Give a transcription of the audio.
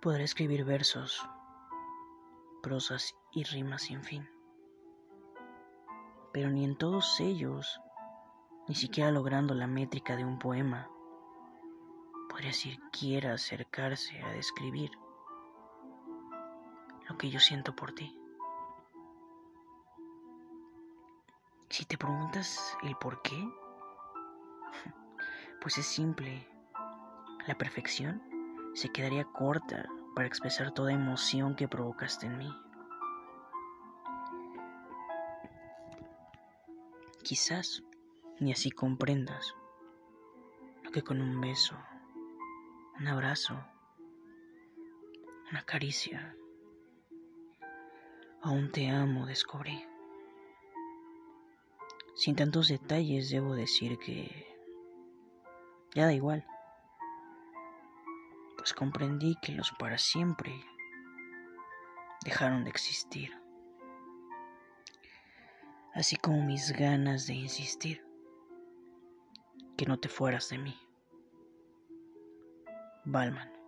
Podré escribir versos, prosas y rimas sin fin. Pero ni en todos ellos, ni siquiera logrando la métrica de un poema, podría siquiera acercarse a describir lo que yo siento por ti. Si te preguntas el por qué, pues es simple. La perfección se quedaría corta para expresar toda emoción que provocaste en mí. Quizás ni así comprendas lo que con un beso, un abrazo, una caricia, aún te amo descubrí. Sin tantos detalles debo decir que ya da igual, pues comprendí que los para siempre dejaron de existir, así como mis ganas de insistir que no te fueras de mí. Balman.